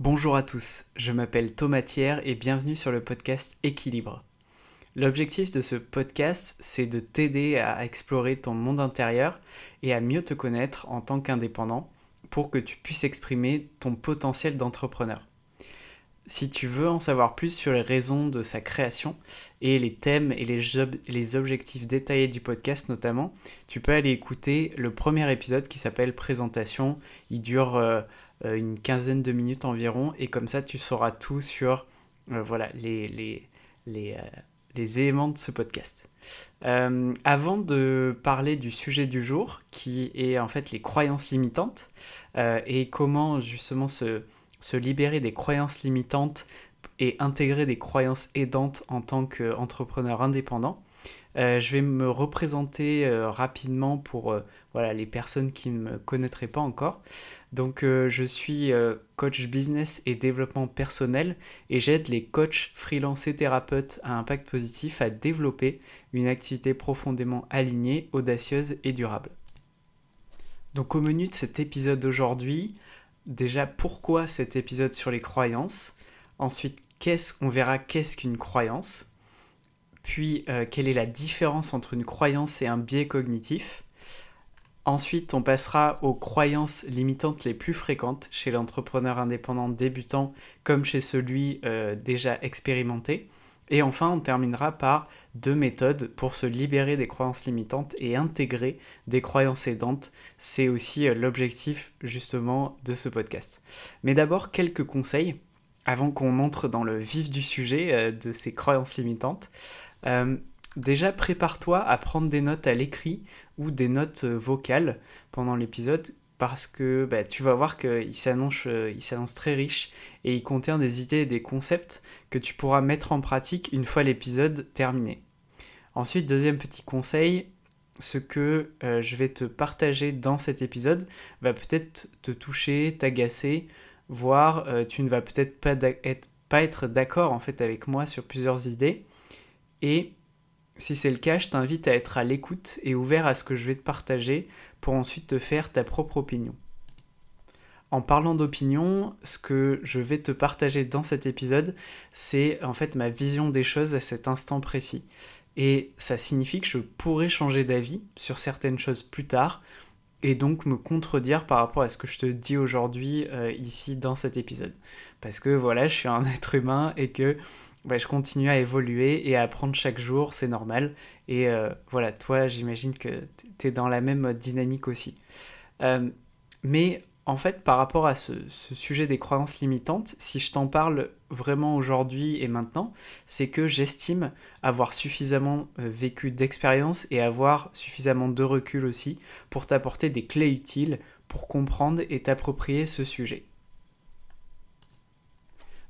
Bonjour à tous, je m'appelle Thomas Thiers et bienvenue sur le podcast Équilibre. L'objectif de ce podcast, c'est de t'aider à explorer ton monde intérieur et à mieux te connaître en tant qu'indépendant pour que tu puisses exprimer ton potentiel d'entrepreneur. Si tu veux en savoir plus sur les raisons de sa création et les thèmes et les, objectifs détaillés du podcast notamment, tu peux aller écouter le premier épisode qui s'appelle Présentation. Il dure euh, une quinzaine de minutes environ, et comme ça tu sauras tout sur euh, voilà, les, les, les, euh, les, éléments de ce podcast. avant de parler du sujet du jour, qui est en fait les croyances limitantes, et comment justement se, se libérer des croyances limitantes et intégrer des croyances aidantes en tant qu'entrepreneur indépendant, euh, je vais me représenter euh, rapidement pour euh, voilà, les personnes qui ne me connaîtraient pas encore. Donc je suis coach business et développement personnel et j'aide les coachs, freelance et thérapeutes à impact positif à développer une activité profondément alignée, audacieuse et durable. Donc au menu de cet épisode d'aujourd'hui, déjà pourquoi cet épisode sur les croyances? Ensuite, qu'est-ce qu'on verra qu'est-ce qu'une croyance? Puis euh, quelle est la différence entre une croyance et un biais cognitif? Ensuite, on passera aux croyances limitantes les plus fréquentes chez l'entrepreneur indépendant débutant comme chez celui euh, déjà expérimenté. Et enfin, on terminera par deux méthodes pour se libérer des croyances limitantes et intégrer des croyances aidantes. C'est aussi euh, l'objectif justement de ce podcast. Mais d'abord, quelques conseils avant qu'on entre dans le vif du sujet de ces croyances limitantes. Euh, déjà, prépare-toi à prendre des notes à l'écrit ou des notes euh, vocales pendant l'épisode parce que bah, tu vas voir qu'il s'annonce, euh, s'annonce très riche et il contient des idées et des concepts que tu pourras mettre en pratique une fois l'épisode terminé. Ensuite, deuxième petit conseil, ce que je vais te partager dans cet épisode va peut-être te toucher, t'agacer, voire tu ne vas peut-être pas, être, pas être d'accord en fait avec moi sur plusieurs idées. Et si c'est le cas, je t'invite à être à l'écoute et ouvert à ce que je vais te partager pour ensuite te faire ta propre opinion. En parlant d'opinion, ce que je vais te partager dans cet épisode, c'est en fait ma vision des choses à cet instant précis. Et ça signifie que je pourrais changer d'avis sur certaines choses plus tard et donc me contredire par rapport à ce que je te dis aujourd'hui euh, ici dans cet épisode. Parce que voilà, je suis un être humain et que bah, je continue à évoluer et à apprendre chaque jour, c'est normal. Et euh, voilà, toi, j'imagine que tu es dans la même dynamique aussi. Euh, mais en fait, par rapport à ce, sujet des croyances limitantes, si je t'en parle vraiment aujourd'hui et maintenant, c'est que j'estime avoir suffisamment euh, vécu d'expérience et avoir suffisamment de recul aussi pour t'apporter des clés utiles pour comprendre et t'approprier ce sujet.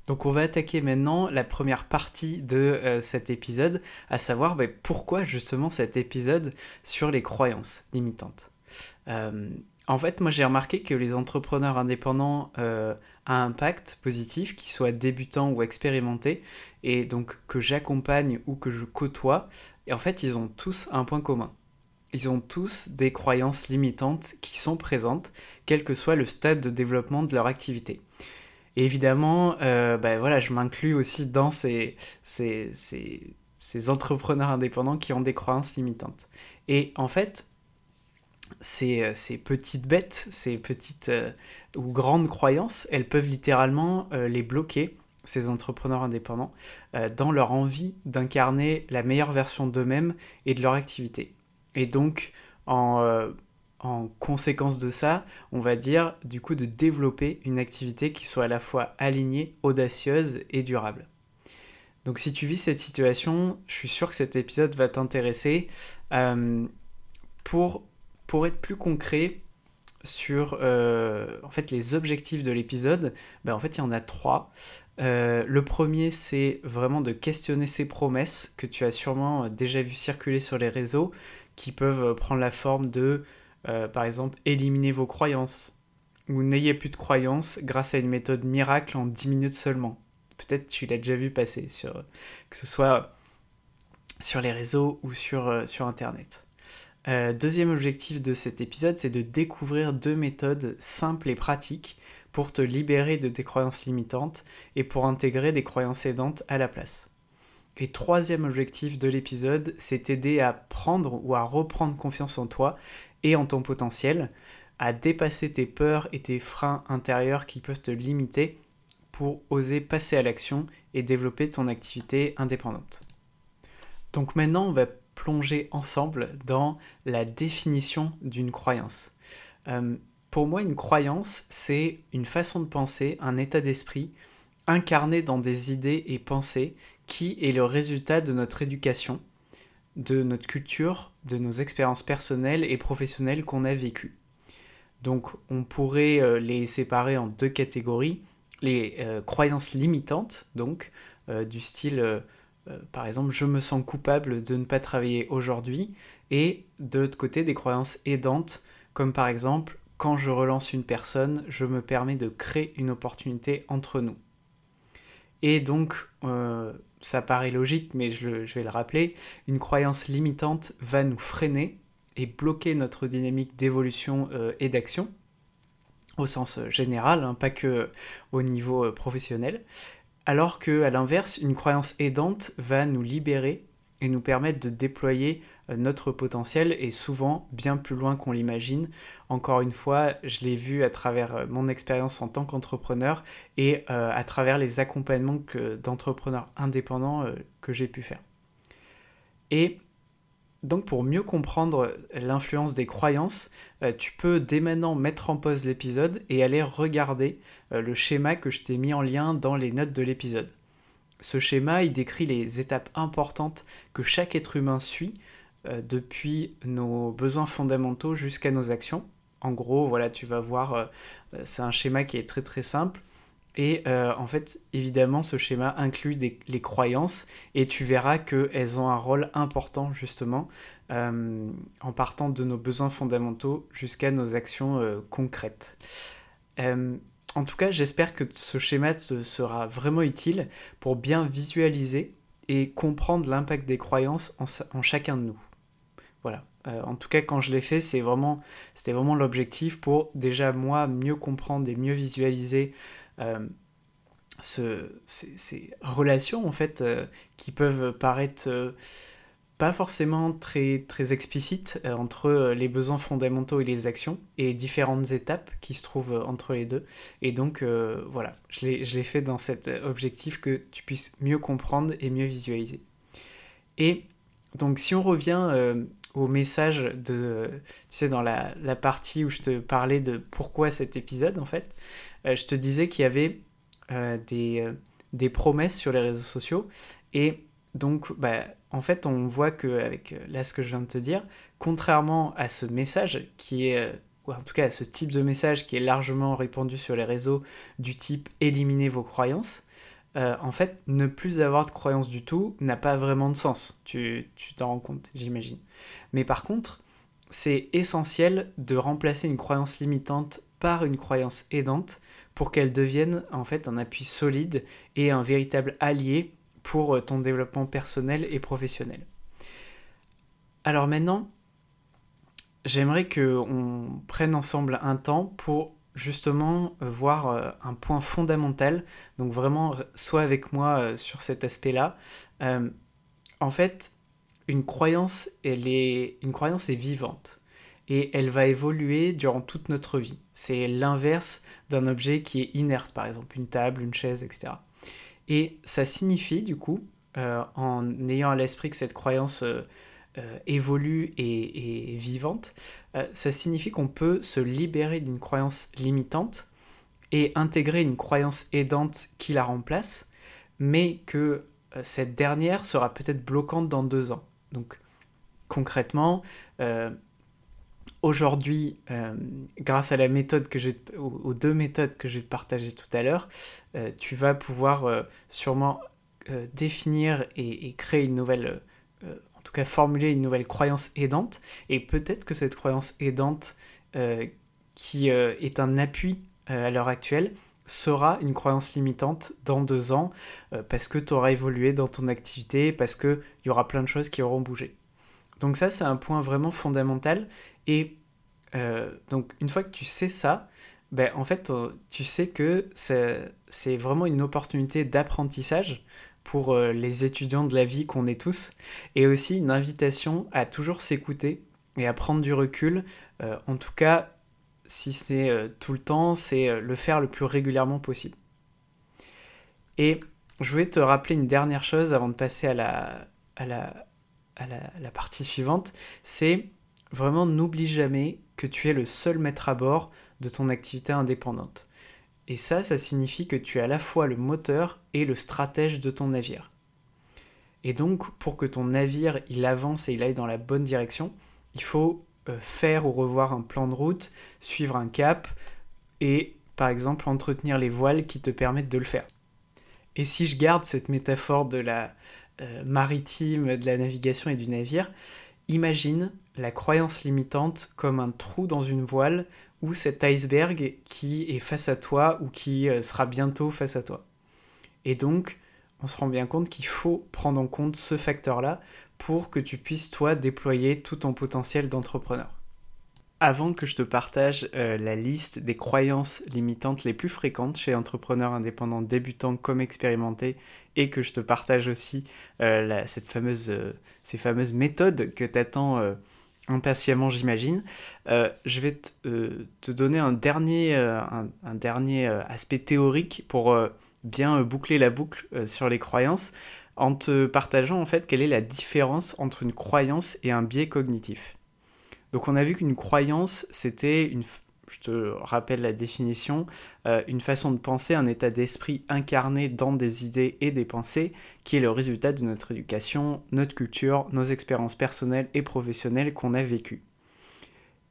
Donc on va attaquer maintenant la première partie de euh, cet épisode, à savoir bah, pourquoi justement cet épisode sur les croyances limitantes. Euh, en fait, moi j'ai remarqué que les entrepreneurs indépendants euh, à impact positif, qu'ils soient débutants ou expérimentés, et donc que j'accompagne ou que je côtoie, et en fait ils ont tous un point commun. Ils ont tous des croyances limitantes qui sont présentes, quel que soit le stade de développement de leur activité. Évidemment, euh, bah, voilà, je m'inclus aussi dans ces, ces, ces, ces, entrepreneurs indépendants qui ont des croyances limitantes. Et en fait, ces, ces petites bêtes, ces petites euh, ou grandes croyances, elles peuvent littéralement euh, les bloquer, ces entrepreneurs indépendants, dans leur envie d'incarner la meilleure version d'eux-mêmes et de leur activité. Et donc, en en conséquence de ça, on va dire du coup de développer une activité qui soit à la fois alignée, audacieuse et durable. Donc si tu vis cette situation, je suis sûr que cet épisode va t'intéresser. Euh, pour, être plus concret sur euh, les objectifs de l'épisode, ben, en fait il y en a trois. Euh, le premier, c'est vraiment de questionner ces promesses que tu as sûrement déjà vu circuler sur les réseaux, qui peuvent prendre la forme de euh, par exemple, éliminez vos croyances ou n'ayez plus de croyances grâce à une méthode miracle en 10 minutes seulement. Peut-être tu l'as déjà vu passer, sur, que ce soit sur les réseaux ou sur, euh, sur Internet. Euh, deuxième objectif de cet épisode, c'est de découvrir deux méthodes simples et pratiques pour te libérer de tes croyances limitantes et pour intégrer des croyances aidantes à la place. Et troisième objectif de l'épisode, c'est t'aider à prendre ou à reprendre confiance en toi et en ton potentiel, à dépasser tes peurs et tes freins intérieurs qui peuvent te limiter pour oser passer à l'action et développer ton activité indépendante. Donc maintenant, on va plonger ensemble dans la définition d'une croyance. Euh, pour moi, une croyance, c'est une façon de penser, un état d'esprit incarné dans des idées et pensées qui est le résultat de notre éducation, de notre culture, de nos expériences personnelles et professionnelles qu'on a vécues. Donc on pourrait euh, les séparer en deux catégories. Les euh, croyances limitantes, donc euh, du style, par exemple, je me sens coupable de ne pas travailler aujourd'hui, et de l'autre côté des croyances aidantes, comme par exemple, quand je relance une personne, je me permets de créer une opportunité entre nous. Et donc, ça paraît logique, mais je, vais le rappeler, une croyance limitante va nous freiner et bloquer notre dynamique d'évolution euh, et d'action, au sens euh, général, hein, pas que euh, au niveau professionnel, alors que à l'inverse, une croyance aidante va nous libérer et nous permettre de déployer notre potentiel et souvent bien plus loin qu'on l'imagine. Encore une fois, je l'ai vu à travers mon expérience en tant qu'entrepreneur et à travers les accompagnements d'entrepreneurs indépendants que j'ai pu faire. Et donc pour mieux comprendre l'influence des croyances, euh, tu peux dès maintenant mettre en pause l'épisode et aller regarder euh, le schéma que je t'ai mis en lien dans les notes de l'épisode. Ce schéma, il décrit les étapes importantes que chaque être humain suit euh, depuis nos besoins fondamentaux jusqu'à nos actions. En gros, voilà, tu vas voir, c'est un schéma qui est très très simple. Et euh, en fait, évidemment, ce schéma inclut les croyances et tu verras qu'elles ont un rôle important justement euh, en partant de nos besoins fondamentaux jusqu'à nos actions euh, concrètes. En tout cas, j'espère que ce schéma sera vraiment utile pour bien visualiser et comprendre l'impact des croyances en, chacun de nous. Voilà. en tout cas, quand je l'ai fait, c'était vraiment l'objectif pour déjà moi mieux comprendre et mieux visualiser euh, ces, relations en fait euh, qui peuvent paraître euh, pas forcément très, très explicites entre les besoins fondamentaux et les actions et différentes étapes qui se trouvent entre les deux. Et donc voilà, je l'ai fait dans cet objectif que tu puisses mieux comprendre et mieux visualiser. Et donc si on revient au message de, tu sais, dans la, la, partie où je te parlais de pourquoi cet épisode en fait, je te disais qu'il y avait euh, des, euh, des, promesses sur les réseaux sociaux. Et donc, bah, en fait, on voit qu'avec euh, là ce que je viens de te dire, contrairement à ce message qui est, ou en tout cas à ce type de message qui est largement répandu sur les réseaux du type éliminer vos croyances, en fait, ne plus avoir de croyances du tout n'a pas vraiment de sens. Tu t'en rends compte, j'imagine. Mais par contre, c'est essentiel de remplacer une croyance limitante par une croyance aidante pour qu'elle devienne en fait un appui solide et un véritable allié pour euh, ton développement personnel et professionnel. Alors maintenant, j'aimerais qu'on prenne ensemble un temps pour justement euh, voir euh, un point fondamental, donc vraiment soit avec moi sur cet aspect-là. en fait, une croyance, elle est, une croyance est vivante et elle va évoluer durant toute notre vie. C'est l'inverse d'un objet qui est inerte, par exemple une table, une chaise, etc. Et ça signifie, du coup, euh, en ayant à l'esprit que cette croyance euh, euh, évolue et est vivante, ça signifie qu'on peut se libérer d'une croyance limitante et intégrer une croyance aidante qui la remplace, mais que cette dernière sera peut-être bloquante dans deux ans. Donc concrètement, aujourd'hui, euh, grâce à la méthode que j'ai, aux, deux méthodes que je vais te partager tout à l'heure, euh, tu vas pouvoir euh, sûrement définir et, créer une nouvelle, en tout cas formuler une nouvelle croyance aidante. Et peut-être que cette croyance aidante, qui est un appui à l'heure actuelle, sera une croyance limitante dans deux ans, parce que tu auras évolué dans ton activité, parce qu'il y aura plein de choses qui auront bougé. Donc ça, c'est un point vraiment fondamental et euh, donc une fois que tu sais ça, ben, en fait, euh, tu sais que c'est vraiment une opportunité d'apprentissage pour euh, les étudiants de la vie qu'on est tous, et aussi une invitation à toujours s'écouter et à prendre du recul. Euh, en tout cas, si c'est tout le temps, c'est le faire le plus régulièrement possible. Et je voulais te rappeler une dernière chose avant de passer à la, à la, à la partie suivante, c'est vraiment n'oublie jamais que tu es le seul maître à bord de ton activité indépendante. Et ça, ça signifie que tu es à la fois le moteur et le stratège de ton navire. Et donc, pour que ton navire il avance et il aille dans la bonne direction, il faut euh, faire ou revoir un plan de route, suivre un cap et, par exemple, entretenir les voiles qui te permettent de le faire. Et si je garde cette métaphore de la euh, maritime, de la navigation et du navire, imagine la croyance limitante comme un trou dans une voile ou cet iceberg qui est face à toi ou qui euh, sera bientôt face à toi. Et donc, on se rend bien compte qu'il faut prendre en compte ce facteur-là pour que tu puisses, toi, déployer tout ton potentiel d'entrepreneur. Avant que je te partage euh, la liste des croyances limitantes les plus fréquentes chez entrepreneurs indépendants débutants comme expérimentés et que je te partage aussi euh, cette fameuse, ces fameuses méthodes que tu attends impatiemment j'imagine. Euh, je vais euh, te donner un dernier, euh, un, dernier aspect théorique pour bien boucler la boucle sur les croyances en te partageant en fait quelle est la différence entre une croyance et un biais cognitif. Donc on a vu qu'une croyance c'était une, je te rappelle la définition, euh, une façon de penser, un état d'esprit incarné dans des idées et des pensées, qui est le résultat de notre éducation, notre culture, nos expériences personnelles et professionnelles qu'on a vécues.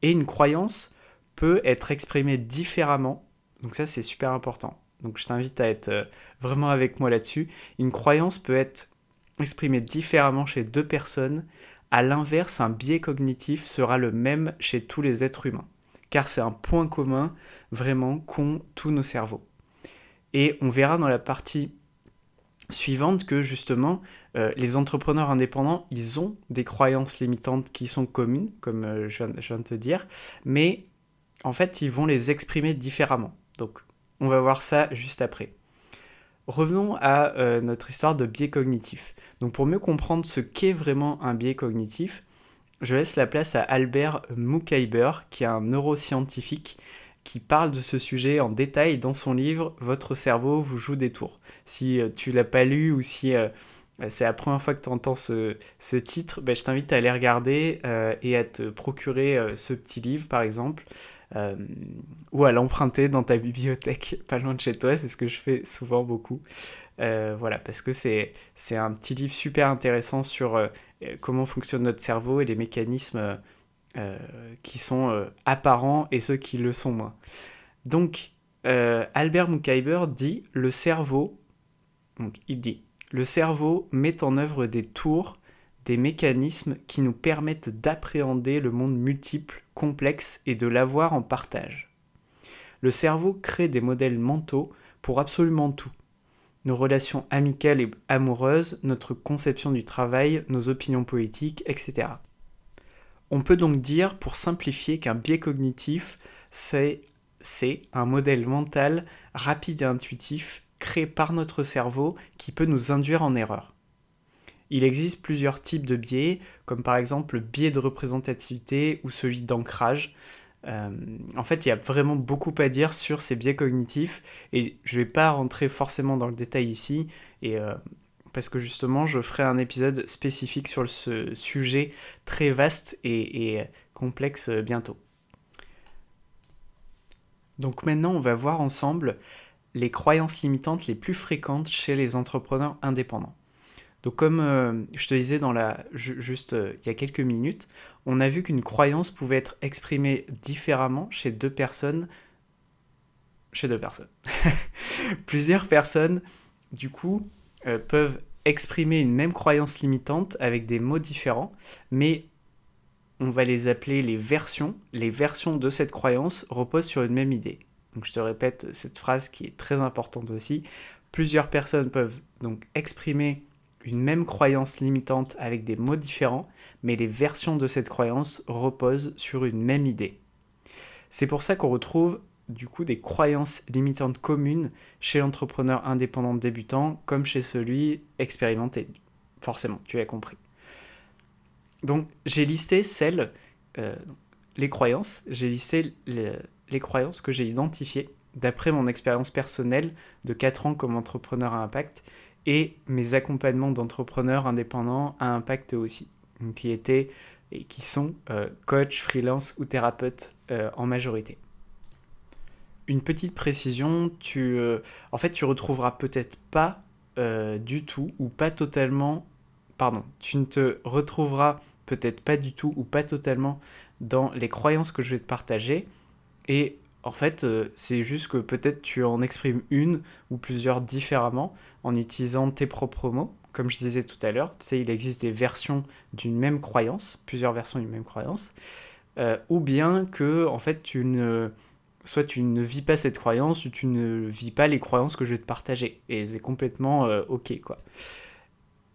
Et une croyance peut être exprimée différemment, donc ça c'est super important. Donc je t'invite à être euh, vraiment avec moi là-dessus. Une croyance peut être exprimée différemment chez deux personnes. À l'inverse, un biais cognitif sera le même chez tous les êtres humains car c'est un point commun vraiment qu'ont tous nos cerveaux. Et on verra dans la partie suivante que justement euh, les entrepreneurs indépendants, ils ont des croyances limitantes qui sont communes, comme euh, je, viens, de te dire, mais en fait ils vont les exprimer différemment. Donc on va voir ça juste après. Revenons à euh, notre histoire de biais cognitif. Donc pour mieux comprendre ce qu'est vraiment un biais cognitif, je laisse la place à Albert Mukaiber, qui est un neuroscientifique qui parle de ce sujet en détail dans son livre Votre cerveau vous joue des tours. Si euh, tu l'as pas lu ou si euh, c'est la première fois que tu entends ce, titre, ben, je t'invite à aller regarder et à te procurer ce petit livre par exemple. Ou à l'emprunter dans ta bibliothèque pas loin de chez toi, c'est ce que je fais souvent beaucoup. voilà, parce que c'est un petit livre super intéressant sur euh, comment fonctionne notre cerveau et les mécanismes euh, qui sont euh, apparents et ceux qui le sont moins. Donc, Albert Mukaiber dit le cerveau, donc il dit, le cerveau met en œuvre des tours, des mécanismes qui nous permettent d'appréhender le monde multiple, complexe et de l'avoir en partage. Le cerveau crée des modèles mentaux pour absolument tout nos relations amicales et amoureuses, notre conception du travail, nos opinions politiques, etc. On peut donc dire, pour simplifier, qu'un biais cognitif, c'est un modèle mental rapide et intuitif créé par notre cerveau qui peut nous induire en erreur. Il existe plusieurs types de biais, comme par exemple le biais de représentativité ou celui d'ancrage. Euh, en fait, il y a vraiment beaucoup à dire sur ces biais cognitifs et je ne vais pas rentrer forcément dans le détail ici euh, parce que justement, je ferai un épisode spécifique sur ce sujet très vaste et, complexe bientôt. Donc maintenant, on va voir ensemble les croyances limitantes les plus fréquentes chez les entrepreneurs indépendants. Donc comme euh, je te disais dans la, juste il y a quelques minutes, on a vu qu'une croyance pouvait être exprimée différemment chez deux personnes. Chez deux personnes. Plusieurs personnes, du coup, euh, peuvent exprimer une même croyance limitante avec des mots différents, mais on va les appeler les versions. Les versions de cette croyance reposent sur une même idée. Donc je te répète cette phrase qui est très importante aussi. Plusieurs personnes peuvent donc exprimer une même croyance limitante avec des mots différents, mais les versions de cette croyance reposent sur une même idée. C'est pour ça qu'on retrouve du coup des croyances limitantes communes chez l'entrepreneur indépendant débutant comme chez celui expérimenté. Forcément, tu as compris. Donc j'ai listé celles, euh, les croyances, j'ai listé les, croyances que j'ai identifiées d'après mon expérience personnelle de 4 ans comme entrepreneur à impact et mes accompagnements d'entrepreneurs indépendants à impact aussi, qui étaient et qui sont euh, coach, freelance ou thérapeute euh, en majorité. Une petite précision, tu, en fait tu retrouveras peut-être pas du tout ou pas totalement, pardon, tu ne te retrouveras peut-être pas du tout ou pas totalement dans les croyances que je vais te partager. Et en fait, euh, c'est juste que peut-être tu en exprimes une ou plusieurs différemment en utilisant tes propres mots. Comme je disais tout à l'heure, tu sais, il existe des versions d'une même croyance, plusieurs versions d'une même croyance, euh, ou bien que en fait tu ne, soit tu ne vis pas cette croyance, ou tu ne vis pas les croyances que je vais te partager, et c'est complètement euh, ok quoi.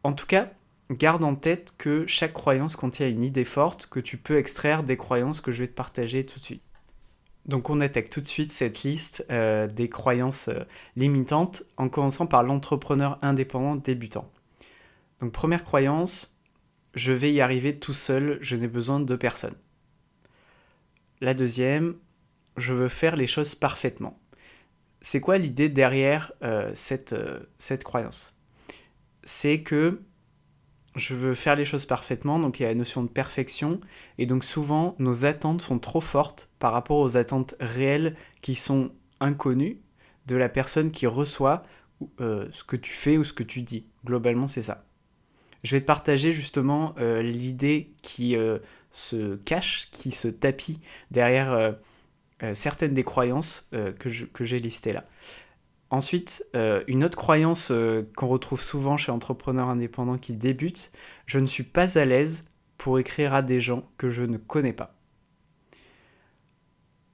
En tout cas, garde en tête que chaque croyance contient une idée forte que tu peux extraire des croyances que je vais te partager tout de suite. Donc on attaque tout de suite cette liste euh, des croyances euh, limitantes en commençant par l'entrepreneur indépendant débutant. Donc première croyance, je vais y arriver tout seul, je n'ai besoin de personne. La deuxième, je veux faire les choses parfaitement. C'est quoi l'idée derrière euh, cette, cette croyance? C'est que je veux faire les choses parfaitement, donc il y a la notion de perfection, et donc souvent nos attentes sont trop fortes par rapport aux attentes réelles qui sont inconnues de la personne qui reçoit euh, ce que tu fais ou ce que tu dis. Globalement, c'est ça. Je vais te partager justement euh, l'idée qui euh, se cache, qui se tapit derrière certaines des croyances que j'ai listées là. Ensuite, euh, une autre croyance euh, qu'on retrouve souvent chez entrepreneurs indépendants qui débutent, je ne suis pas à l'aise pour écrire à des gens que je ne connais pas.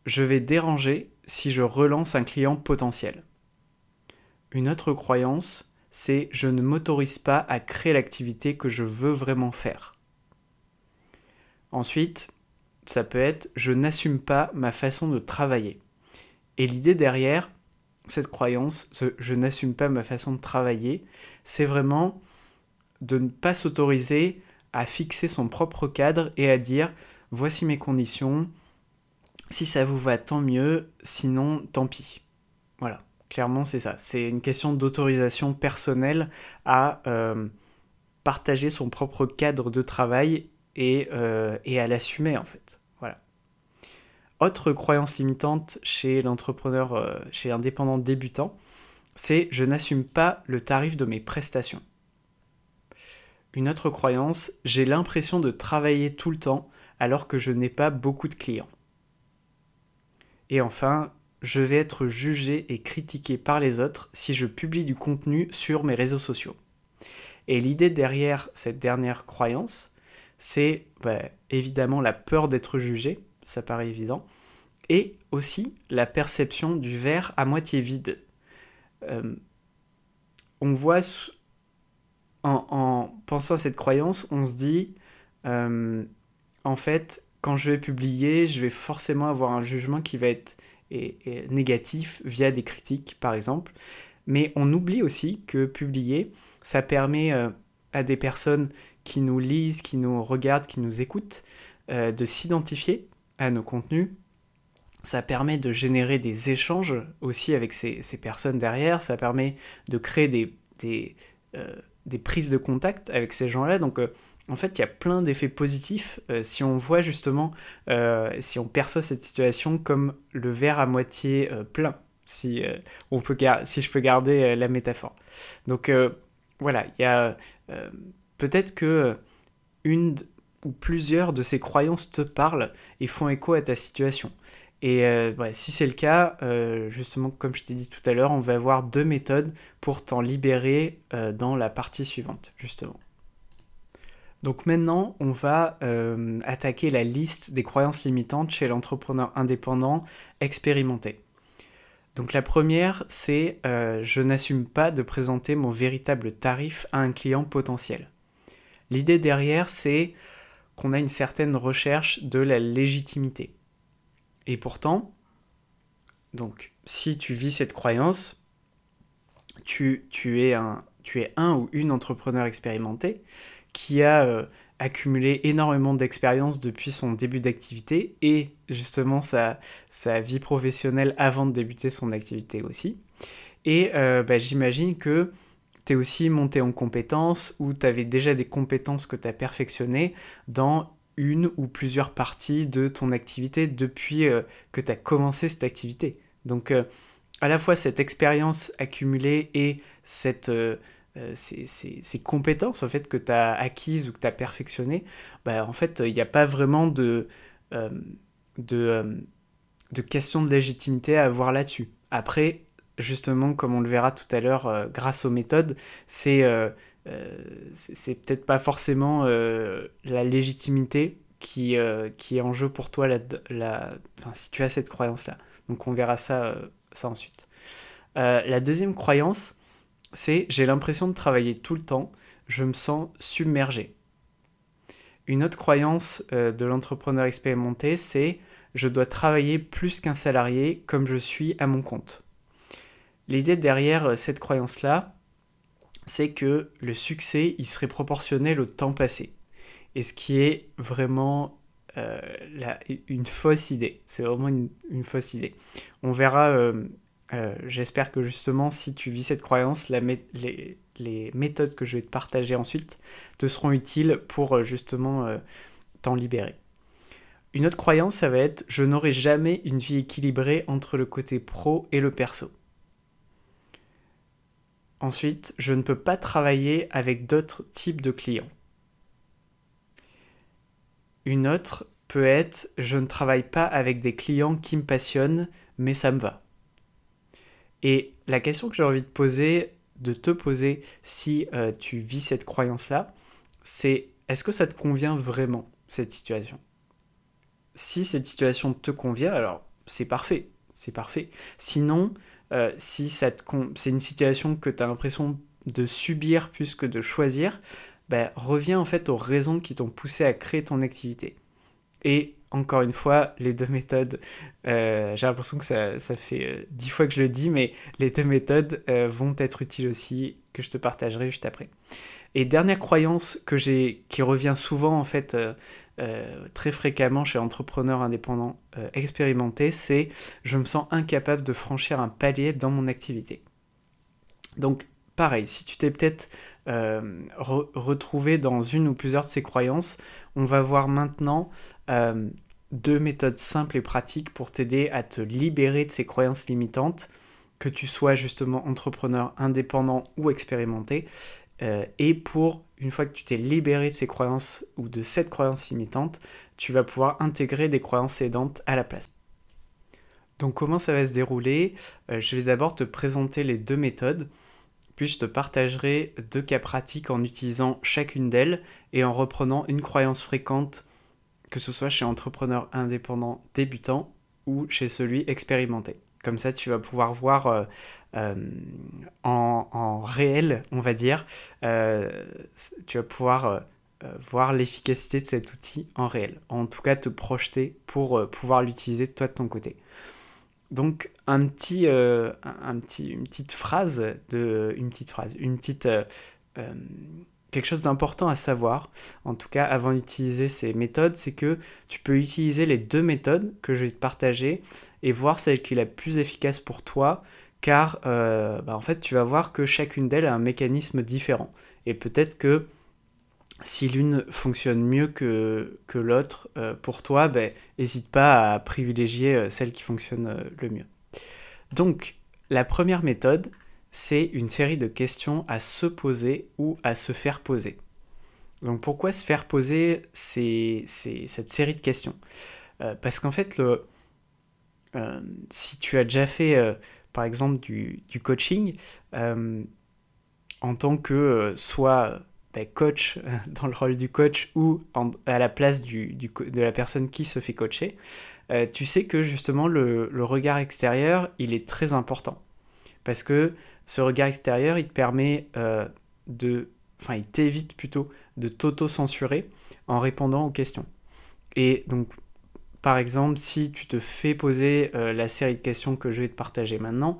Je vais déranger si je relance un client potentiel. Une autre croyance, c'est je ne m'autorise pas à créer l'activité que je veux vraiment faire. Ensuite, ça peut être je n'assume pas ma façon de travailler. Et l'idée derrière, cette croyance, je n'assume pas ma façon de travailler, c'est vraiment de ne pas s'autoriser à fixer son propre cadre et à dire voici mes conditions, si ça vous va tant mieux, sinon tant pis. Voilà, clairement c'est ça. C'est une question d'autorisation personnelle à euh, partager son propre cadre de travail et, euh, et à l'assumer en fait. Autre croyance limitante chez l'entrepreneur, euh, chez l'indépendant débutant, c'est je n'assume pas le tarif de mes prestations. Une autre croyance, j'ai l'impression de travailler tout le temps alors que je n'ai pas beaucoup de clients. Et enfin, je vais être jugé et critiqué par les autres si je publie du contenu sur mes réseaux sociaux. Et l'idée derrière cette dernière croyance, c'est bah, évidemment la peur d'être jugé, ça paraît évident, et aussi la perception du verre à moitié vide. Euh, on voit, en, pensant à cette croyance, on se dit, euh, en fait, quand je vais publier, je vais forcément avoir un jugement qui va être négatif via des critiques, par exemple. Mais on oublie aussi que publier, ça permet euh, à des personnes qui nous lisent, qui nous regardent, qui nous écoutent, de s'identifier à nos contenus. Ça permet de générer des échanges aussi avec ces, personnes derrière. Ça permet de créer des, des, euh, prises de contact avec ces gens-là. Donc, euh, en fait, il y a plein d'effets positifs euh, si on voit justement, si on perçoit cette situation comme le verre à moitié plein, si, on peut si je peux garder la métaphore. Donc, voilà, il y a peut-être que une ou plusieurs de ces croyances te parlent et font écho à ta situation. Et euh, si c'est le cas, euh, justement, comme je t'ai dit tout à l'heure, on va avoir deux méthodes pour t'en libérer euh, dans la partie suivante, justement. Donc maintenant, on va attaquer la liste des croyances limitantes chez l'entrepreneur indépendant expérimenté. Donc la première, c'est je n'assume pas de présenter mon véritable tarif à un client potentiel. L'idée derrière, c'est qu'on a une certaine recherche de la légitimité. Et pourtant, donc, si tu vis cette croyance, tu, tu, es, un, tu es un ou une entrepreneur expérimenté qui a euh, accumulé énormément d'expérience depuis son début d'activité et justement sa, sa vie professionnelle avant de débuter son activité aussi. Et euh, bah, j'imagine que tu es aussi monté en compétences ou tu avais déjà des compétences que tu as perfectionnées dans une ou plusieurs parties de ton activité depuis euh, que tu as commencé cette activité. Donc euh, à la fois cette expérience accumulée et cette, ces, compétences en fait, que tu as acquises ou que tu as perfectionnées, bah, en fait il n'y a pas vraiment de, de question de légitimité à avoir là-dessus. Après, justement, comme on le verra tout à l'heure, euh, grâce aux méthodes, c'est euh, euh, peut-être pas forcément la légitimité qui, qui est en jeu pour toi si tu as cette croyance-là. Donc on verra ça, ça ensuite. la deuxième croyance, c'est j'ai l'impression de travailler tout le temps, je me sens submergé. Une autre croyance de l'entrepreneur expérimenté, c'est je dois travailler plus qu'un salarié comme je suis à mon compte. L'idée derrière euh, cette croyance-là, c'est que le succès, il serait proportionnel au temps passé. Et ce qui est vraiment euh, une fausse idée. C'est vraiment une, fausse idée. On verra, euh, j'espère que justement, si tu vis cette croyance, les, les, méthodes que je vais te partager ensuite te seront utiles pour justement t'en libérer. Une autre croyance, ça va être je n'aurai jamais une vie équilibrée entre le côté pro et le perso. Ensuite, je ne peux pas travailler avec d'autres types de clients. Une autre peut être je ne travaille pas avec des clients qui me passionnent, mais ça me va. Et la question que j'ai envie de poser, de te poser si euh, tu vis cette croyance-là, c'est est-ce que ça te convient vraiment, cette situation? Si cette situation te convient, alors c'est parfait, c'est parfait. Sinon, euh, si c'est une situation que tu as l'impression de subir plus que de choisir, bah, reviens en fait aux raisons qui t'ont poussé à créer ton activité. Et encore une fois, les deux méthodes, euh, j'ai l'impression que ça, fait euh, dix fois que je le dis, mais les deux méthodes vont être utiles aussi, que je te partagerai juste après. Et dernière croyance que j'ai, qui revient souvent en fait euh, très fréquemment chez entrepreneurs indépendants euh, expérimentés, c'est je me sens incapable de franchir un palier dans mon activité. Donc pareil, si tu t'es peut-être euh, retrouvé dans une ou plusieurs de ces croyances, on va voir maintenant deux méthodes simples et pratiques pour t'aider à te libérer de ces croyances limitantes, que tu sois justement entrepreneur indépendant ou expérimenté, et pour une fois que tu t'es libéré de ces croyances ou de cette croyance limitante, tu vas pouvoir intégrer des croyances aidantes à la place. Donc comment ça va se dérouler? Euh, Je vais d'abord te présenter les deux méthodes, puis je te partagerai deux cas pratiques en utilisant chacune d'elles et en reprenant une croyance fréquente, que ce soit chez entrepreneur indépendant débutant ou chez celui expérimenté. Comme ça, tu vas pouvoir voir euh, euh, en, réel, on va dire, euh, tu vas pouvoir voir l'efficacité de cet outil en réel. En tout cas, te projeter pour pouvoir l'utiliser toi de ton côté. Donc, un petit, un petit, une petite phrase, de, une petite phrase, une petite quelque chose d'important à savoir, en tout cas avant d'utiliser ces méthodes, c'est que tu peux utiliser les deux méthodes que je vais te partager et voir celle qui est la plus efficace pour toi, car euh, bah, en fait tu vas voir que chacune d'elles a un mécanisme différent. Et peut-être que si l'une fonctionne mieux que, l'autre euh, pour toi, n'hésite ben, pas à privilégier euh, celle qui fonctionne le mieux. Donc, la première méthode, c'est une série de questions à se poser ou à se faire poser. Donc pourquoi se faire poser cette série de questions? Parce qu'en fait, si tu as déjà fait, par exemple, du, coaching, en tant que soit ben, coach dans le rôle du coach ou à la place du, de la personne qui se fait coacher, tu sais que justement le, le regard extérieur, il est très important. Parce que ce regard extérieur, il te permet euh, de... Enfin, il t'évite plutôt de t'auto-censurer en répondant aux questions. Et donc, par exemple, si tu te fais poser euh, la série de questions que je vais te partager maintenant,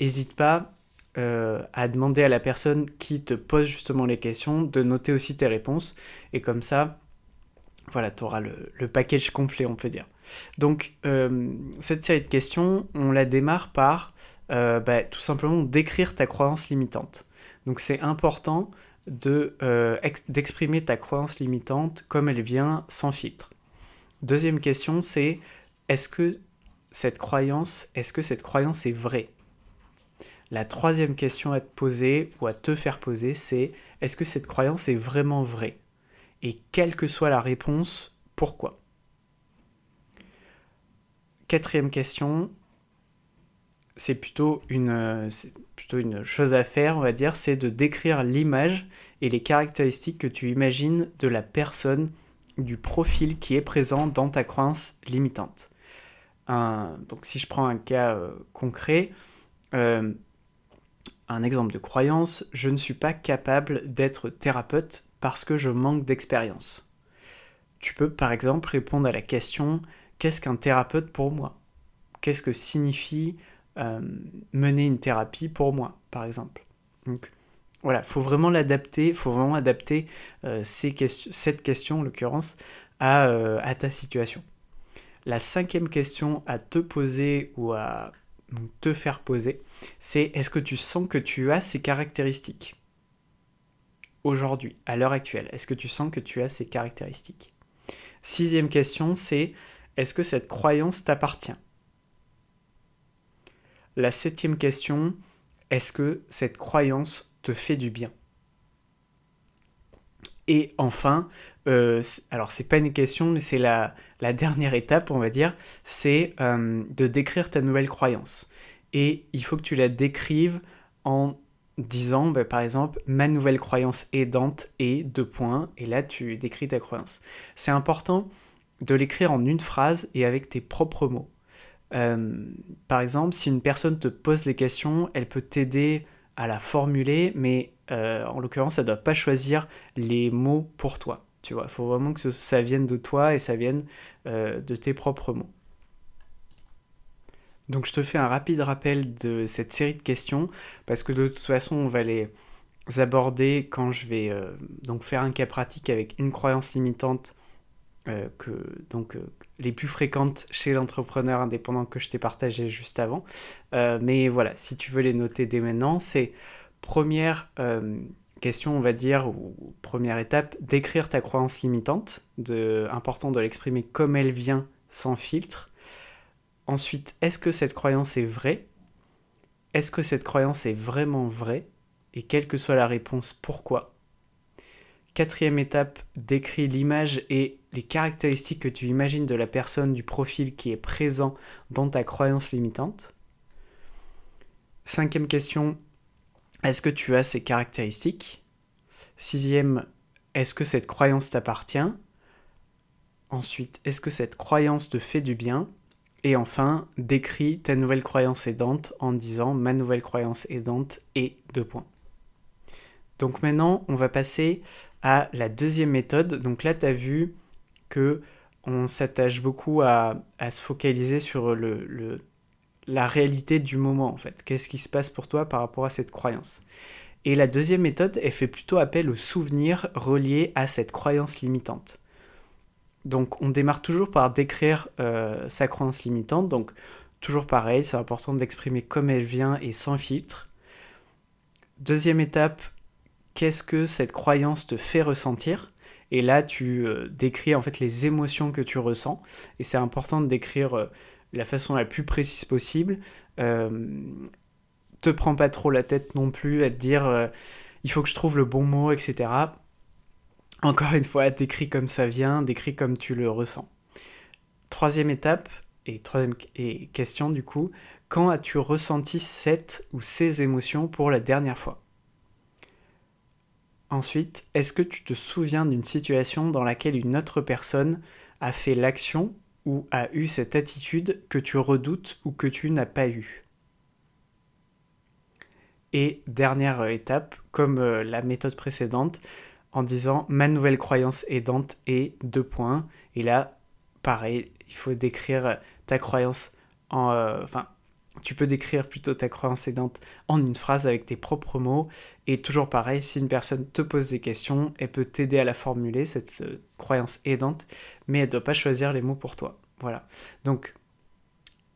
n'hésite pas à demander à la personne qui te pose justement les questions de noter aussi tes réponses. Et comme ça, voilà, tu auras le, package complet, on peut dire. Donc, cette série de questions, on la démarre par bah, tout simplement décrire ta croyance limitante. Donc, c'est important euh, d'exprimer ta croyance limitante comme elle vient sans filtre. Deuxième question, c'est est-ce que cette croyance, est-ce que cette croyance est vraie? La troisième question à te poser ou à te faire poser, c'est est-ce que cette croyance est vraiment vraie? Et quelle que soit la réponse, pourquoi? Quatrième question, c'est plutôt une, plutôt une chose à faire, on va dire, c'est de décrire l'image et les caractéristiques que tu imagines de la personne, du profil qui est présent dans ta croyance limitante. donc si je prends un cas euh, concret, euh, un exemple de croyance, je ne suis pas capable d'être thérapeute parce que je manque d'expérience. Tu peux par exemple répondre à la question qu'est-ce qu'un thérapeute pour moi? Qu'est-ce que signifie euh, mener une thérapie pour moi, par exemple? Voilà, il faut vraiment l'adapter, faut vraiment adapter euh, cette question, en l'occurrence, à, euh, à, ta situation. La cinquième question à te poser ou à te faire poser, c'est est-ce que tu sens que tu as ces caractéristiques aujourd'hui, à l'heure actuelle? Est-ce que tu sens que tu as ces caractéristiques? Sixième question, c'est est-ce que cette croyance t'appartient? La septième question, est-ce que cette croyance te fait du bien Et enfin, euh, alors c'est pas une question, mais c'est la, dernière étape, on va dire, c'est euh, de décrire ta nouvelle croyance. Et il faut que tu la décrives en disant, bah, par exemple, ma nouvelle croyance aidante est deux points, et là tu décris ta croyance. C'est important de l'écrire en une phrase et avec tes propres mots. Euh, par exemple, si une personne te pose les questions, elle peut t'aider à la formuler, mais euh, en l'occurrence, elle ne doit pas choisir les mots pour toi. Tu vois, il faut vraiment que ça vienne de toi et ça vienne euh, de tes propres mots. Donc je te fais un rapide rappel de cette série de questions, parce que de toute façon, on va les aborder quand je vais donc faire un cas pratique avec une croyance limitante euh, que, donc, euh, les plus fréquentes chez l'entrepreneur indépendant que je t'ai partagé juste avant. Euh, mais voilà, si tu veux les noter dès maintenant, c'est première question, on va dire, ou première étape, d'écrire ta croyance limitante. Important de l'exprimer comme elle vient, sans filtre. Ensuite, est-ce que cette croyance est vraie? Est-ce que cette croyance est vraiment vraie? Et quelle que soit la réponse, pourquoi? Quatrième étape, décris l'image et les caractéristiques que tu imagines de la personne, du profil qui est présent dans ta croyance limitante. Cinquième question, est-ce que tu as ces caractéristiques? Sixième, est-ce que cette croyance t'appartient? Ensuite, est-ce que cette croyance te fait du bien? Et enfin, décris ta nouvelle croyance aidante en disant ma nouvelle croyance aidante est deux points. Donc maintenant, on va passer à la deuxième méthode. Donc là, tu as vu que on s'attache beaucoup à, se focaliser sur la réalité du moment, en fait. Qu'est-ce qui se passe pour toi par rapport à cette croyance? Et la deuxième méthode, elle fait plutôt appel aux souvenirs reliés à cette croyance limitante. Donc on démarre toujours par décrire euh, sa croyance limitante. Donc toujours pareil, c'est important d'exprimer comme elle vient et sans filtre. Deuxième étape, qu'est-ce que cette croyance te fait ressentir. Et là, tu euh, décris en fait les émotions que tu ressens. Et c'est important de décrire euh, la façon la plus précise possible. Euh, te prends pas trop la tête non plus à te dire il faut que je trouve le bon mot, etc. Encore une fois, décris comme ça vient, décris comme tu le ressens. Troisième étape, et troisième question du coup, quand as-tu ressenti cette ou ces émotions pour la dernière fois? Ensuite, est-ce que tu te souviens d'une situation dans laquelle une autre personne a fait l'action ou a eu cette attitude que tu redoutes ou que tu n'as pas eu Et dernière étape, comme euh, la méthode précédente, en disant ma nouvelle croyance aidante est deux points. Et là, pareil, il faut décrire ta croyance en... Euh, tu peux décrire plutôt ta croyance aidante en une phrase avec tes propres mots. Et toujours pareil, si une personne te pose des questions, elle peut t'aider à la formuler, cette euh, croyance aidante, mais elle ne doit pas choisir les mots pour toi. Voilà. Donc,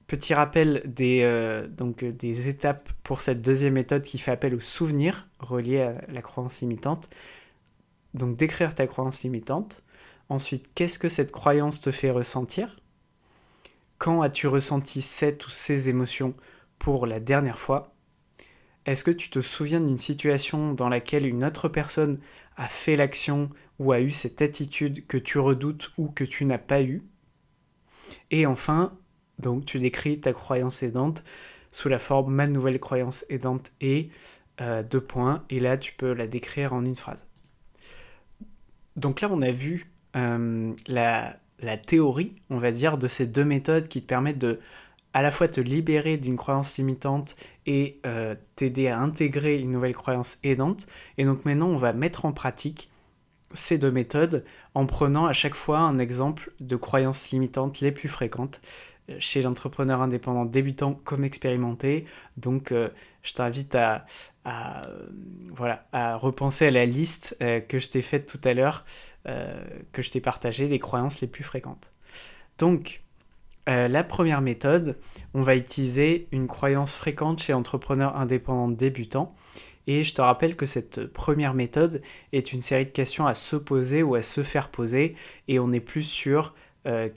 petit rappel des, euh, donc, des étapes pour cette deuxième méthode qui fait appel au souvenir relié à la croyance limitante. Donc, décrire ta croyance limitante. Ensuite, qu'est-ce que cette croyance te fait ressentir? Quand as-tu ressenti cette ou ces émotions pour la dernière fois? Est-ce que tu te souviens d'une situation dans laquelle une autre personne a fait l'action ou a eu cette attitude que tu redoutes ou que tu n'as pas eu Et enfin, donc tu décris ta croyance aidante sous la forme ma nouvelle croyance aidante et euh, deux points, et là tu peux la décrire en une phrase. Donc là on a vu euh, la, la théorie, on va dire, de ces deux méthodes qui te permettent de à la fois te libérer d'une croyance limitante et euh, t'aider à intégrer une nouvelle croyance aidante. Et donc maintenant, on va mettre en pratique ces deux méthodes en prenant à chaque fois un exemple de croyances limitantes les plus fréquentes chez l'entrepreneur indépendant débutant comme expérimenté. Donc, euh, je t'invite à, voilà, à repenser à la liste euh, que je t'ai faite tout à l'heure, euh, que je t'ai partagée des croyances les plus fréquentes. Donc, la première méthode, on va utiliser une croyance fréquente chez l'entrepreneur indépendant débutant. Et je te rappelle que cette première méthode est une série de questions à se poser ou à se faire poser. Et on est plus sur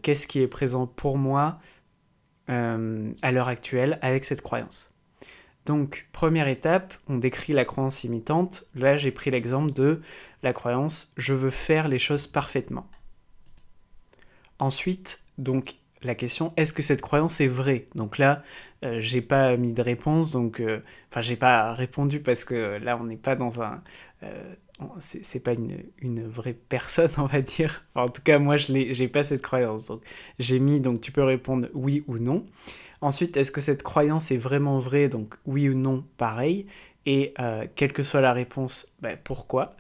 qu'est-ce qui est présent pour moi, euh, à l'heure actuelle avec cette croyance. Donc, première étape, on décrit la croyance imitante. Là, j'ai pris l'exemple de la croyance je veux faire les choses parfaitement. Ensuite, donc, la question est-ce que cette croyance est vraie? Donc là, euh, j'ai pas mis de réponse, donc, euh, enfin, j'ai pas répondu parce que là, on n'est pas dans un c'est pas une, vraie personne, on va dire. en tout cas, moi, je j'ai pas cette croyance. Donc, j'ai mis, donc tu peux répondre oui ou non. Ensuite, est-ce que cette croyance est vraiment vraie Donc, oui ou non, pareil? Et euh, quelle que soit la réponse, ben, pourquoi?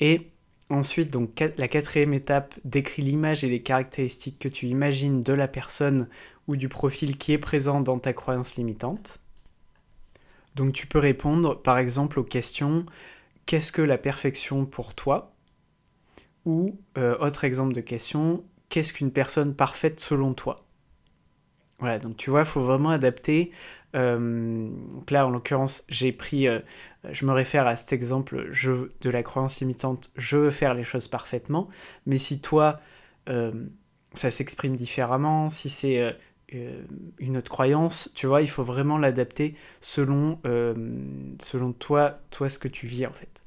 Et ensuite, donc, la quatrième étape décrit l'image et les caractéristiques que tu imagines de la personne ou du profil qui est présent dans ta croyance limitante. Donc, tu peux répondre, par exemple, aux questions qu'est-ce que la perfection pour toi? Ou, euh, autre exemple de question, qu'est-ce qu'une personne parfaite selon toi? Voilà, donc tu vois, il faut vraiment adapter. Euh, donc là, en l'occurrence, j'ai pris, euh, je me réfère à cet exemple je, de la croyance limitante, je veux faire les choses parfaitement, mais si toi, ça s'exprime différemment, si c'est une autre croyance, tu vois, il faut vraiment l'adapter selon, selon toi, toi, ce que tu vis en fait.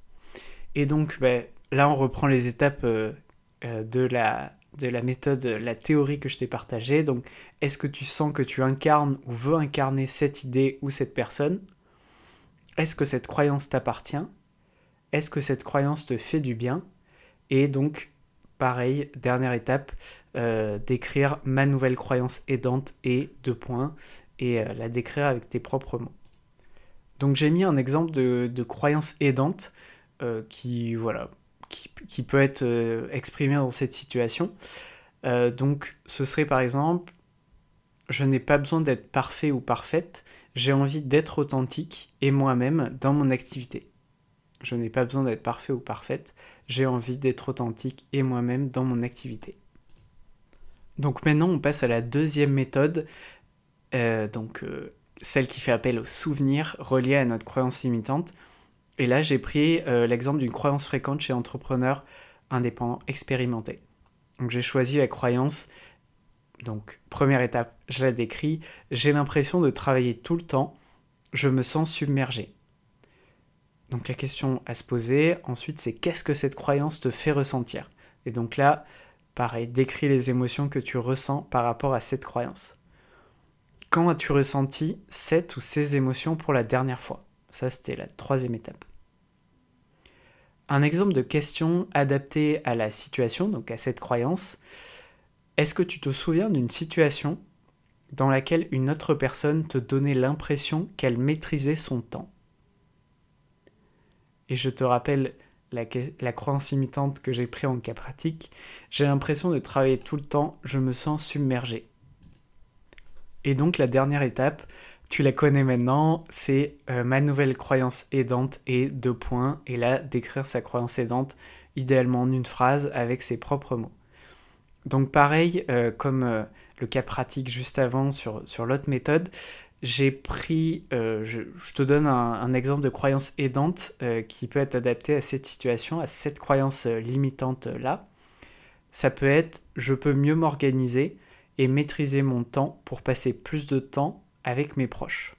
Et donc, ben, là, on reprend les étapes euh, euh, de, la, de la méthode, la théorie que je t'ai partagée. Donc, est-ce que tu sens que tu incarnes ou veux incarner cette idée ou cette personne? Est-ce que cette croyance t'appartient? Est-ce que cette croyance te fait du bien? Et donc, pareil, dernière étape, euh, d'écrire ma nouvelle croyance aidante et deux points, et la décrire avec tes propres mots. Donc j'ai mis un exemple de, croyance aidante euh, qui, voilà, qui, peut être euh, exprimé dans cette situation. Euh, donc ce serait par exemple, je n'ai pas besoin d'être parfait ou parfaite, j'ai envie d'être authentique et moi-même dans mon activité. Je n'ai pas besoin d'être parfait ou parfaite, j'ai envie d'être authentique et moi-même dans mon activité. Donc maintenant on passe à la deuxième méthode, donc celle qui fait appel aux souvenirs reliés à notre croyance limitante. Et là, j'ai pris euh, l'exemple d'une croyance fréquente chez entrepreneurs indépendants expérimentés. Donc j'ai choisi la croyance, donc première étape, je la décris, j'ai l'impression de travailler tout le temps, je me sens submergé. Donc la question à se poser ensuite, c'est qu'est-ce que cette croyance te fait ressentir? Et donc là, pareil, décris les émotions que tu ressens par rapport à cette croyance. Quand as-tu ressenti cette ou ces émotions pour la dernière fois? Ça, c'était la troisième étape. Un exemple de question adaptée à la situation, donc à cette croyance. Est-ce que tu te souviens d'une situation dans laquelle une autre personne te donnait l'impression qu'elle maîtrisait son temps? Et je te rappelle la, croyance imitante que j'ai pris en cas pratique, j'ai l'impression de travailler tout le temps, je me sens submergé. Et donc la dernière étape, tu la connais maintenant, c'est euh, ma nouvelle croyance aidante et deux points, et là décrire sa croyance aidante idéalement en une phrase avec ses propres mots. Donc pareil, euh, comme euh, le cas pratique juste avant sur, l'autre méthode, j'ai pris, je, te donne un, exemple de croyance aidante qui peut être adapté à cette situation, à cette croyance limitante-là. Ça peut être je peux mieux m'organiser et maîtriser mon temps pour passer plus de temps avec mes proches.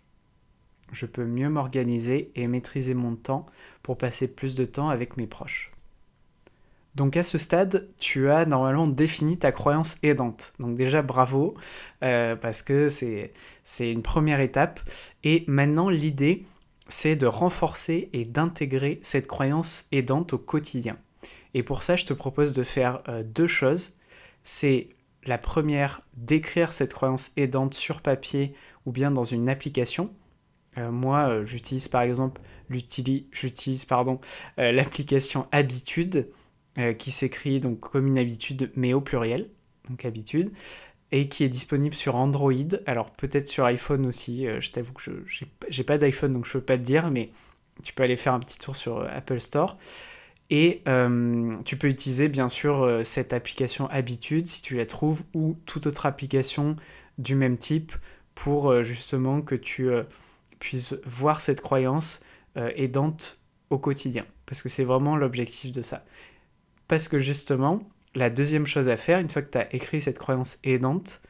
Je peux mieux m'organiser et maîtriser mon temps pour passer plus de temps avec mes proches. Donc à ce stade, tu as normalement défini ta croyance aidante. Donc déjà bravo, euh, parce que c'est une première étape. Et maintenant, l'idée, c'est de renforcer et d'intégrer cette croyance aidante au quotidien. Et pour ça, je te propose de faire euh, deux choses. C'est la première, d'écrire cette croyance aidante sur papier ou bien dans une application. Euh, moi, j'utilise par exemple j'utilise pardon l'application Habitude euh, qui s'écrit donc comme une habitude, mais au pluriel, donc habitude, et qui est disponible sur Android, alors peut-être sur iPhone aussi, euh, je t'avoue que je j'ai pas d'iPhone donc je peux pas te dire, mais tu peux aller faire un petit tour sur euh, Apple Store. Et tu peux utiliser bien sûr cette application Habitude si tu la trouves ou toute autre application du même type pour justement que tu puisses voir cette croyance aidante au quotidien. Parce que c'est vraiment l'objectif de ça. Parce que justement, la deuxième chose à faire, une fois que tu as écrit cette croyance aidante,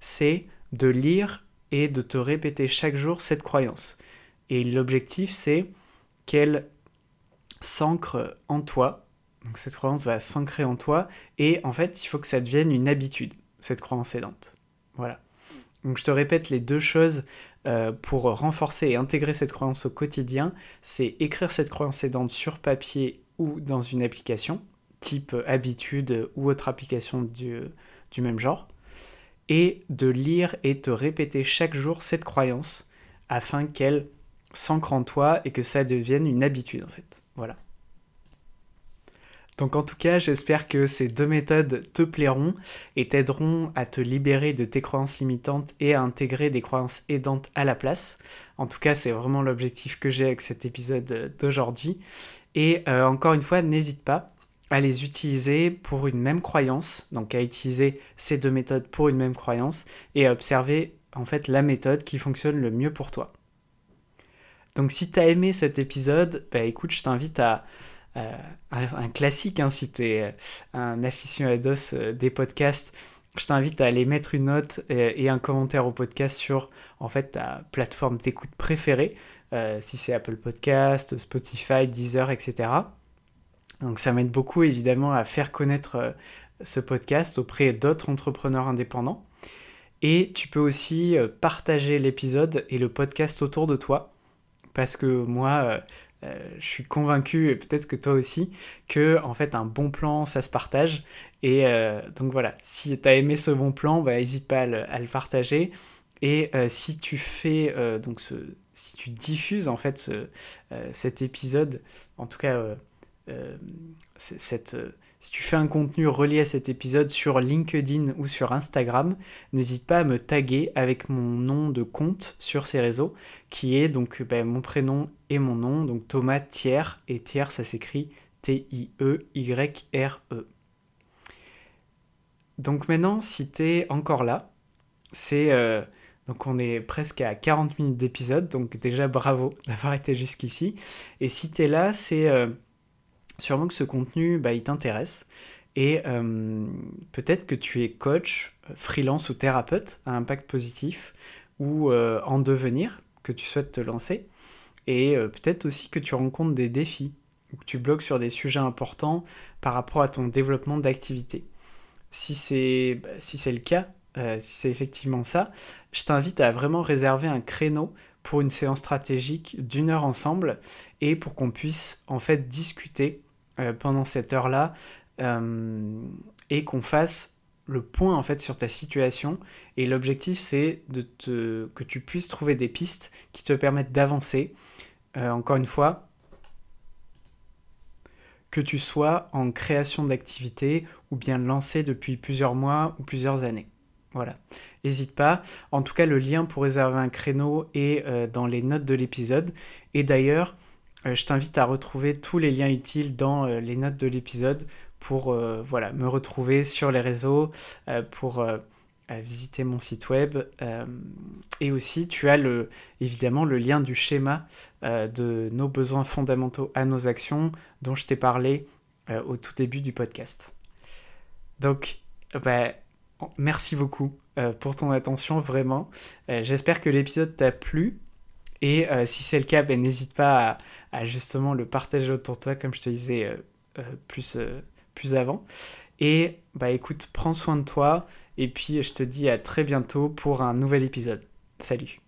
c'est de lire et de te répéter chaque jour cette croyance. Et l'objectif, c'est qu'elle s'ancre en toi. Donc cette croyance va s'ancrer en toi. Et en fait, il faut que ça devienne une habitude, cette croyance aidante. Voilà. Donc je te répète les deux choses euh, pour renforcer et intégrer cette croyance au quotidien. C'est écrire cette croyance aidante sur papier ou dans une application type habitude ou autre application du, même genre, et de lire et te répéter chaque jour cette croyance afin qu'elle s'ancre en toi et que ça devienne une habitude en fait. Voilà. Donc en tout cas, j'espère que ces deux méthodes te plairont et t'aideront à te libérer de tes croyances limitantes et à intégrer des croyances aidantes à la place. En tout cas, c'est vraiment l'objectif que j'ai avec cet épisode d'aujourd'hui. Et euh, encore une fois, n'hésite pas à les utiliser pour une même croyance, donc à utiliser ces deux méthodes pour une même croyance et à observer en fait la méthode qui fonctionne le mieux pour toi. Donc si tu as aimé cet épisode, bah écoute, je t'invite à un, classique, hein, si tu es euh, un aficionados euh, des podcasts, je t'invite à aller mettre une note et, un commentaire au podcast sur en fait ta plateforme d'écoute préférée, euh, si c'est Apple Podcast, Spotify, Deezer, etc. Donc ça m'aide beaucoup évidemment à faire connaître euh, ce podcast auprès d'autres entrepreneurs indépendants. Et tu peux aussi euh, partager l'épisode et le podcast autour de toi. Parce que moi, euh, je suis convaincu, et peut-être que toi aussi, que en fait un bon plan, ça se partage. Et donc voilà, si tu as aimé ce bon plan, n'hésite bah, pas à le, partager. Et si tu fais donc ce, si tu diffuses en fait cet épisode, en tout cas euh, cette, euh, si tu fais un contenu relié à cet épisode sur LinkedIn ou sur Instagram, n'hésite pas à me taguer avec mon nom de compte sur ces réseaux, qui est donc ben, mon prénom et mon nom, donc Thomas Thiers, et Thiers ça s'écrit T-I-E-Y-R-E. -E. Donc maintenant, si tu es encore là, c'est... Euh, donc on est presque à 40 minutes d'épisode, donc déjà bravo d'avoir été jusqu'ici. Et si tu es là, c'est sûrement que ce contenu, bah, il t'intéresse. Et euh, peut-être que tu es coach, freelance ou thérapeute à impact positif ou euh, en devenir, que tu souhaites te lancer. Et euh, peut-être aussi que tu rencontres des défis ou que tu bloques sur des sujets importants par rapport à ton développement d'activité. Si c'est bah, le cas, si c'est effectivement ça, je t'invite à vraiment réserver un créneau pour une séance stratégique d'une heure ensemble et pour qu'on puisse en fait discuter pendant cette heure-là euh, et qu'on fasse le point en fait sur ta situation et l'objectif c'est de te que tu puisses trouver des pistes qui te permettent d'avancer euh, encore une fois que tu sois en création d'activité ou bien lancé depuis plusieurs mois ou plusieurs années. Voilà, n'hésite pas. En tout cas, le lien pour réserver un créneau est euh, dans les notes de l'épisode. Et d'ailleurs, euh, je t'invite à retrouver tous les liens utiles dans euh, les notes de l'épisode pour voilà, me retrouver sur les réseaux, pour visiter mon site web. et aussi, tu as le, évidemment le lien du schéma de nos besoins fondamentaux à nos actions dont je t'ai parlé au tout début du podcast. Donc, bah, merci beaucoup euh, pour ton attention, vraiment. Euh, j'espère que l'épisode t'a plu. Et euh, si c'est le cas, ben, n'hésite pas à, justement le partager autour de toi, comme je te disais plus, plus avant. Et bah écoute, prends soin de toi. Et puis je te dis à très bientôt pour un nouvel épisode. Salut